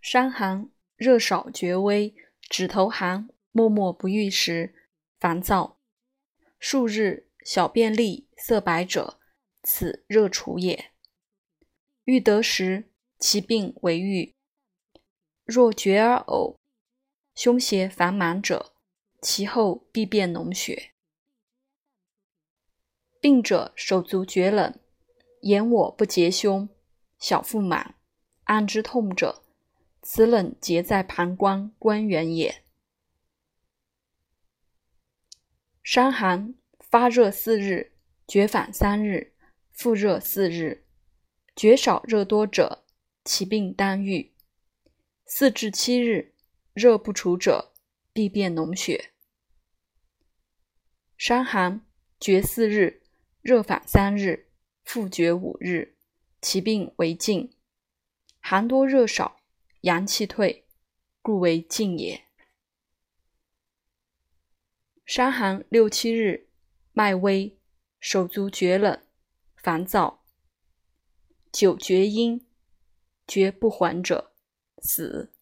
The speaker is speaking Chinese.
伤寒，热少厥微，指头寒，默默不愈时，烦躁。数日小便利，色白者，此热除也。欲得时，其病为郁。若厥而呕，胸胁烦满者，其后必变脓血。病者手足厥冷，言我不结胸，小腹满，按之痛者。此冷结在膀胱关元也。伤寒发热四日，厥反三日，复热四日，厥少热多者，其病当愈。四至七日，热不除者，必变脓血。伤寒厥四日，热反三日，复厥五日，其病为静。寒多热少。阳气退，故为静也。伤寒六七日，脉微，手足厥冷，烦躁，久厥阴，厥不还者，死。